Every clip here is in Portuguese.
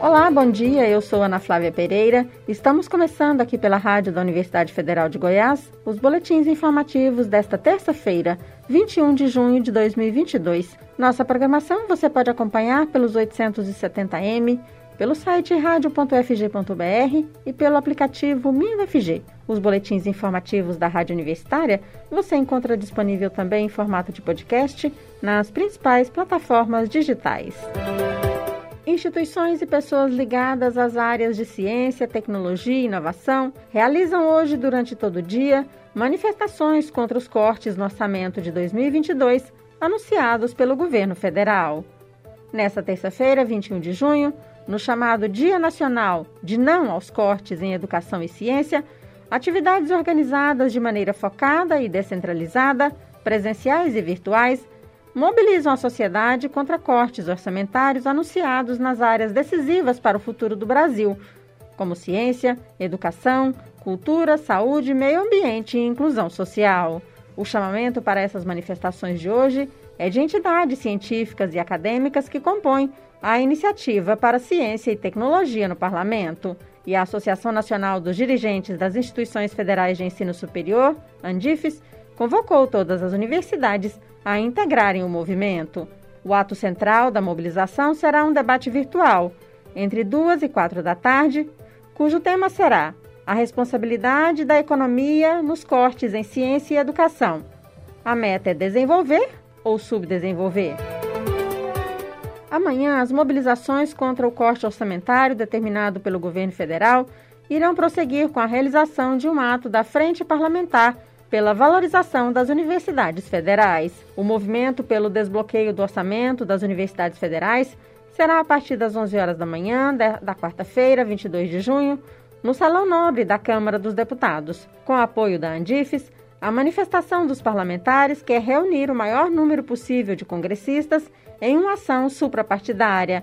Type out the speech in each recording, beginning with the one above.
Olá, bom dia. Eu sou Ana Flávia Pereira. Estamos começando aqui pela Rádio da Universidade Federal de Goiás os boletins informativos desta terça-feira, 21 de junho de 2022. Nossa programação você pode acompanhar pelos 870m, pelo site radio.fg.br e pelo aplicativo MinUFG. Os boletins informativos da Rádio Universitária você encontra disponível também em formato de podcast nas principais plataformas digitais. Instituições e pessoas ligadas às áreas de ciência, tecnologia e inovação realizam hoje, durante todo o dia, manifestações contra os cortes no orçamento de 2022 anunciados pelo governo federal. Nesta terça-feira, 21 de junho, no chamado Dia Nacional de Não aos Cortes em Educação e Ciência, atividades organizadas de maneira focada e descentralizada, presenciais e virtuais, mobilizam a sociedade contra cortes orçamentários anunciados nas áreas decisivas para o futuro do Brasil, como ciência, educação, cultura, saúde, meio ambiente e inclusão social. O chamamento para essas manifestações de hoje é de entidades científicas e acadêmicas que compõem a Iniciativa para Ciência e Tecnologia no Parlamento e a Associação Nacional dos Dirigentes das Instituições Federais de Ensino Superior, ANDIFES, convocou todas as universidades a integrarem o movimento. O ato central da mobilização será um debate virtual, entre duas e quatro da tarde, cujo tema será a responsabilidade da economia nos cortes em ciência e educação. A meta é desenvolver ou subdesenvolver? Amanhã, as mobilizações contra o corte orçamentário determinado pelo governo federal irão prosseguir com a realização de um ato da Frente Parlamentar pela valorização das universidades federais. O movimento pelo desbloqueio do orçamento das universidades federais será a partir das 11 horas da manhã da quarta-feira, 22 de junho, no Salão Nobre da Câmara dos Deputados. Com apoio da Andifes, a manifestação dos parlamentares quer reunir o maior número possível de congressistas em uma ação suprapartidária,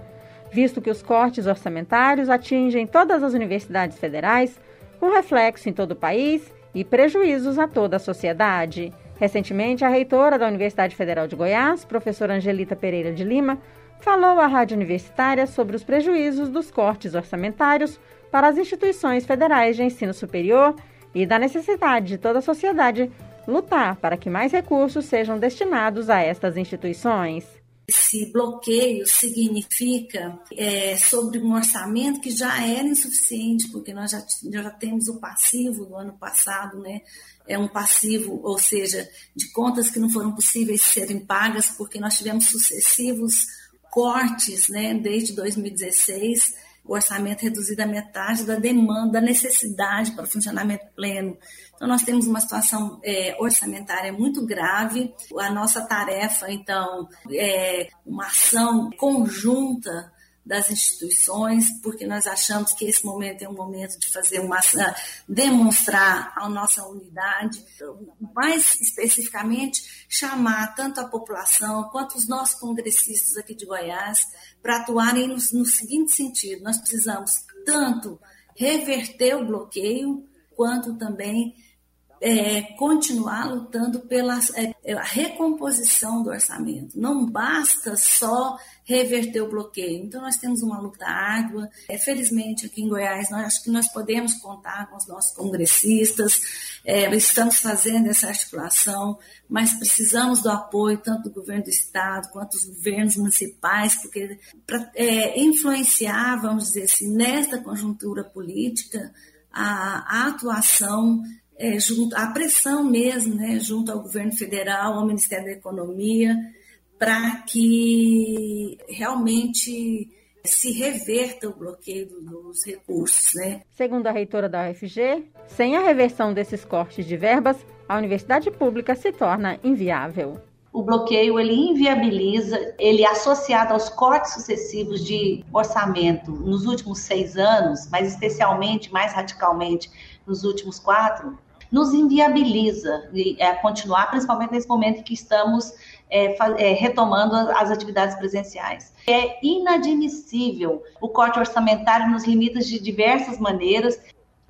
visto que os cortes orçamentários atingem todas as universidades federais, com reflexo em todo o país e prejuízos a toda a sociedade. Recentemente, a reitora da Universidade Federal de Goiás, professora Angelita Pereira de Lima, falou à Rádio Universitária sobre os prejuízos dos cortes orçamentários para as instituições federais de ensino superior e da necessidade de toda a sociedade lutar para que mais recursos sejam destinados a estas instituições. Esse bloqueio significa é, sobre um orçamento que já era insuficiente, porque nós já, já temos o passivo do ano passado, né? É um passivo, ou seja, de contas que não foram possíveis serem pagas, porque nós tivemos sucessivos cortes, né, desde 2016 o orçamento reduzido à metade da demanda, da necessidade para o funcionamento pleno. Então, nós temos uma situação é, orçamentária muito grave. A nossa tarefa, então, é uma ação conjunta das instituições, porque nós achamos que esse momento é um momento de fazer uma demonstrar a nossa unidade, mais especificamente chamar tanto a população quanto os nossos congressistas aqui de Goiás para atuarem no, no seguinte sentido: nós precisamos tanto reverter o bloqueio quanto também é, continuar lutando pela é, a recomposição do orçamento. Não basta só reverter o bloqueio. Então, nós temos uma luta árdua. É, felizmente, aqui em Goiás, nós, acho que nós podemos contar com os nossos congressistas, é, estamos fazendo essa articulação, mas precisamos do apoio tanto do governo do Estado quanto dos governos municipais, porque para é, influenciar, vamos dizer assim, nesta conjuntura política, a, a atuação é, junto, a pressão mesmo, né, junto ao governo federal, ao Ministério da Economia, para que realmente se reverta o bloqueio dos recursos. Né? Segundo a reitora da UFG, sem a reversão desses cortes de verbas, a universidade pública se torna inviável. O bloqueio ele inviabiliza, ele é associado aos cortes sucessivos de orçamento nos últimos seis anos, mas especialmente, mais radicalmente, nos últimos quatro, nos inviabiliza é, continuar, principalmente nesse momento em que estamos é, é, retomando as atividades presenciais. É inadmissível o corte orçamentário nos limites de diversas maneiras.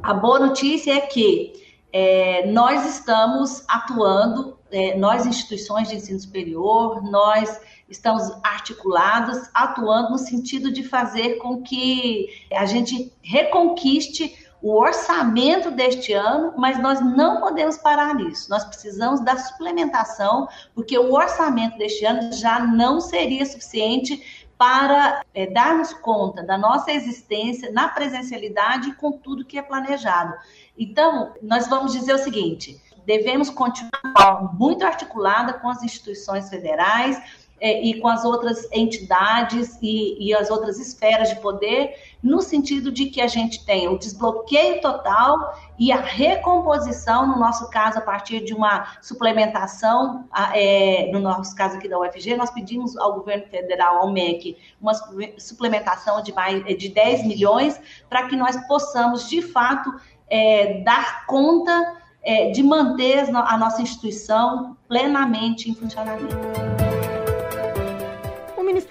A boa notícia é que é, nós estamos atuando nós, instituições de ensino superior, nós estamos articulados, atuando no sentido de fazer com que a gente reconquiste o orçamento deste ano, mas nós não podemos parar nisso. Nós precisamos da suplementação, porque o orçamento deste ano já não seria suficiente para é, darmos conta da nossa existência na presencialidade e com tudo que é planejado. Então, nós vamos dizer o seguinte: devemos continuar muito articulada com as instituições federais, é, e com as outras entidades e, e, as outras esferas de poder, no sentido de que a gente tenha o desbloqueio total e a recomposição, no nosso caso, a partir de uma suplementação, é, no nosso caso aqui da UFG, nós pedimos ao governo federal, ao MEC, uma suplementação de, mais, de 10 milhões, para que nós possamos, de fato, é, dar conta é, de manter a nossa instituição plenamente em funcionamento.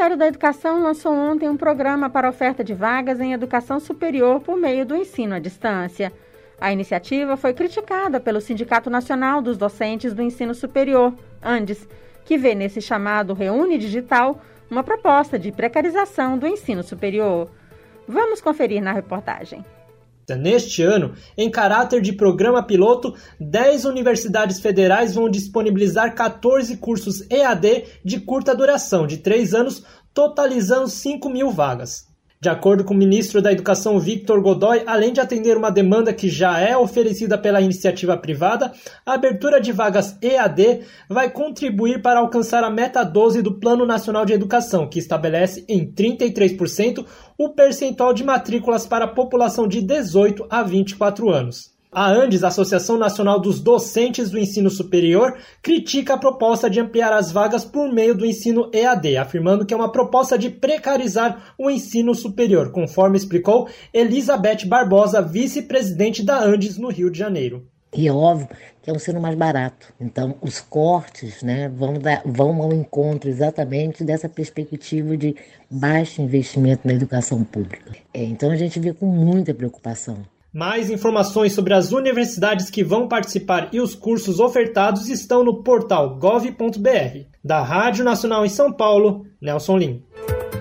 Ministério da Educação lançou ontem um programa para oferta de vagas em educação superior por meio do ensino à distância. A iniciativa foi criticada pelo Sindicato Nacional dos Docentes do Ensino Superior, ANDES, que vê nesse chamado Reúne Digital uma proposta de precarização do ensino superior. Vamos conferir na reportagem. Neste ano, em caráter de programa piloto, 10 universidades federais vão disponibilizar 14 cursos EAD de curta duração, de 3 anos, totalizando 5 mil vagas. De acordo com o ministro da Educação Victor Godoy, além de atender uma demanda que já é oferecida pela iniciativa privada, a abertura de vagas EAD vai contribuir para alcançar a meta 12 do Plano Nacional de Educação, que estabelece em 33% o percentual de matrículas para a população de 18 a 24 anos. A ANDES, Associação Nacional dos Docentes do Ensino Superior, critica a proposta de ampliar as vagas por meio do ensino EAD, afirmando que é uma proposta de precarizar o ensino superior, conforme explicou Elizabeth Barbosa, vice-presidente da ANDES no Rio de Janeiro. E é óbvio que é um ensino mais barato. Então, os cortes né, vão, dar, vão ao encontro exatamente dessa perspectiva de baixo investimento na educação pública. É, então, a gente vê com muita preocupação. Mais informações sobre as universidades que vão participar e os cursos ofertados estão no portal gov.br. Da Rádio Nacional em São Paulo, Nelson Lim.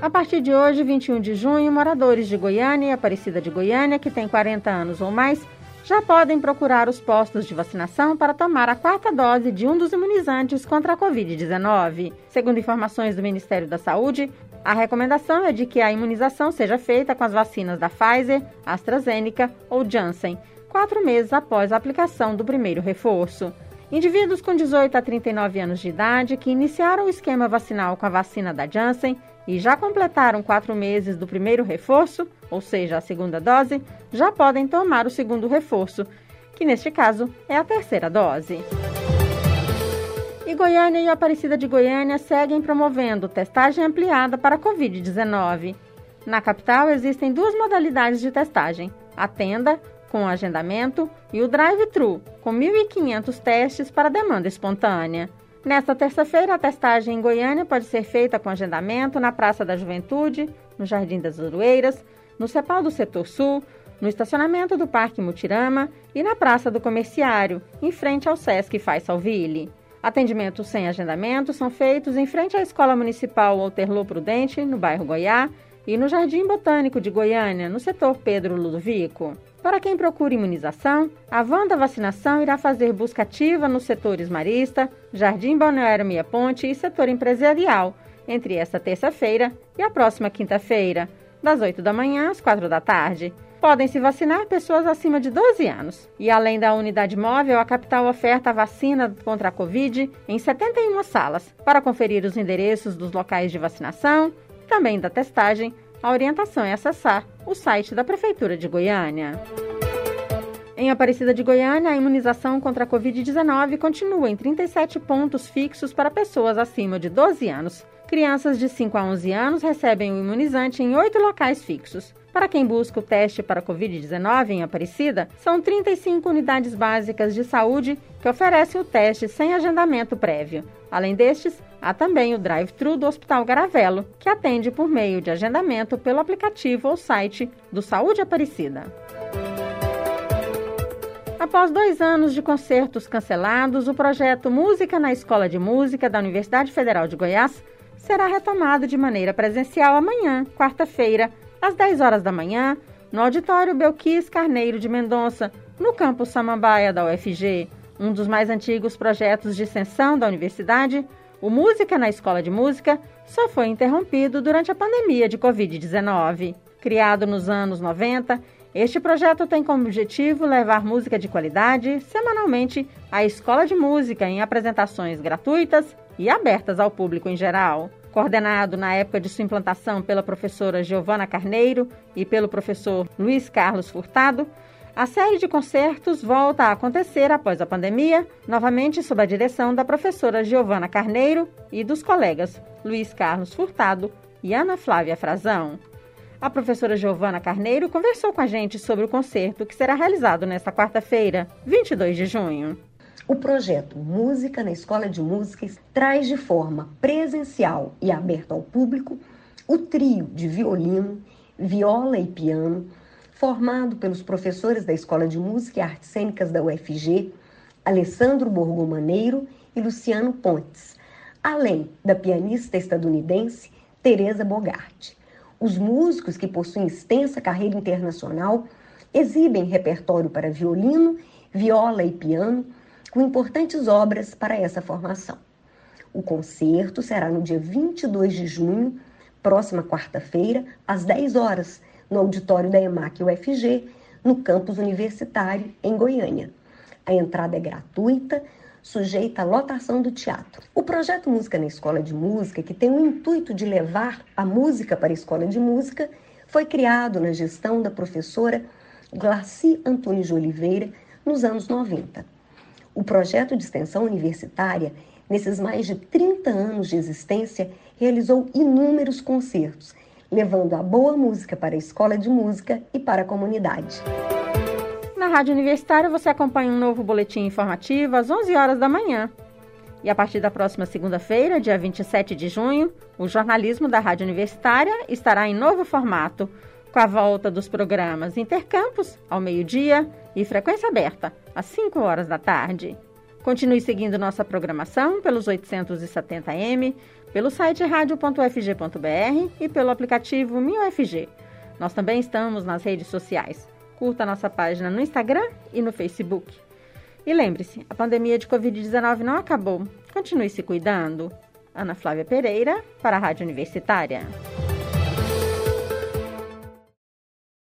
A partir de hoje, 21 de junho, moradores de Goiânia e Aparecida de Goiânia que têm 40 anos ou mais já podem procurar os postos de vacinação para tomar a quarta dose de um dos imunizantes contra a Covid-19. Segundo informações do Ministério da Saúde, a recomendação é de que a imunização seja feita com as vacinas da Pfizer, AstraZeneca ou Janssen, quatro meses após a aplicação do primeiro reforço. Indivíduos com 18 a 39 anos de idade que iniciaram o esquema vacinal com a vacina da Janssen e já completaram quatro meses do primeiro reforço, ou seja, a segunda dose, já podem tomar o segundo reforço, que neste caso é a terceira dose. E Goiânia e Aparecida de Goiânia seguem promovendo testagem ampliada para a Covid-19. Na capital existem duas modalidades de testagem: a tenda, com agendamento, e o drive-thru, com 1.500 testes para demanda espontânea. Nesta terça-feira, a testagem em Goiânia pode ser feita com agendamento na Praça da Juventude, no Jardim das Aroeiras, no CEPAL do Setor Sul, no estacionamento do Parque Mutirama e na Praça do Comerciário, em frente ao Sesc Faisalville. Atendimentos sem agendamento são feitos em frente à Escola Municipal Alterlô Prudente, no bairro Goiá, e no Jardim Botânico de Goiânia, no setor Pedro Ludovico. Para quem procura imunização, a van da vacinação irá fazer busca ativa nos setores Marista, Jardim Balneário Meia Ponte e setor empresarial, entre esta terça-feira e a próxima quinta-feira, das 8 da manhã às 4 da tarde. Podem se vacinar pessoas acima de 12 anos. E além da unidade móvel, a capital oferta a vacina contra a Covid em 71 salas. Para conferir os endereços dos locais de vacinação também da testagem, a orientação é acessar o site da Prefeitura de Goiânia. Em Aparecida de Goiânia, a imunização contra a Covid-19 continua em 37 pontos fixos para pessoas acima de 12 anos. Crianças de 5 a 11 anos recebem o imunizante em oito locais fixos. Para quem busca o teste para Covid-19 em Aparecida, são 35 unidades básicas de saúde que oferecem o teste sem agendamento prévio. Além destes, há também o drive-thru do Hospital Garavelo, que atende por meio de agendamento pelo aplicativo ou site do Saúde Aparecida. Após dois anos de concertos cancelados, o projeto Música na Escola de Música da Universidade Federal de Goiás será retomado de maneira presencial amanhã, quarta-feira, às 10 horas da manhã, no Auditório Belquis Carneiro de Mendonça, no campus Samambaia da UFG, um dos mais antigos projetos de extensão da universidade. O Música na Escola de Música só foi interrompido durante a pandemia de Covid-19. Criado nos anos 90, este projeto tem como objetivo levar música de qualidade semanalmente à escola de música em apresentações gratuitas e abertas ao público em geral. Coordenado na época de sua implantação pela professora Giovana Carneiro e pelo professor Luiz Carlos Furtado, a série de concertos volta a acontecer após a pandemia, novamente sob a direção da professora Giovana Carneiro e dos colegas Luiz Carlos Furtado e Ana Flávia Frazão. A professora Giovana Carneiro conversou com a gente sobre o concerto que será realizado nesta quarta-feira, 22 de junho. O projeto Música na Escola de Músicas traz de forma presencial e aberta ao público o trio de violino, viola e piano, formado pelos professores da Escola de Música e Artes Cênicas da UFG, Alessandro Borgomaneiro e Luciano Pontes, além da pianista estadunidense Teresa Bogart. Os músicos que possuem extensa carreira internacional exibem repertório para violino, viola e piano, com importantes obras para essa formação. O concerto será no dia 22 de junho, próxima quarta-feira, às 10 horas, no auditório da EMAC UFG, no campus universitário, em Goiânia. A entrada é gratuita, sujeita à lotação do teatro. O projeto Música na Escola de Música, que tem o intuito de levar a música para a escola de música, foi criado na gestão da professora Glaci Antunes de Oliveira nos anos 90. O projeto de extensão universitária, nesses mais de 30 anos de existência, realizou inúmeros concertos, levando a boa música para a escola de música e para a comunidade. Na Rádio Universitária você acompanha um novo boletim informativo às 11 horas da manhã. E a partir da próxima segunda-feira, dia 27 de junho, o jornalismo da Rádio Universitária estará em novo formato, com a volta dos programas Intercampus, ao meio-dia, e Frequência Aberta, às 5 horas da tarde. Continue seguindo nossa programação pelos 870M, pelo site radio.ufg.br e pelo aplicativo MinUFG. Nós também estamos nas redes sociais. Curta nossa página no Instagram e no Facebook. E lembre-se, a pandemia de Covid-19 não acabou. Continue se cuidando. Ana Flávia Pereira, para a Rádio Universitária.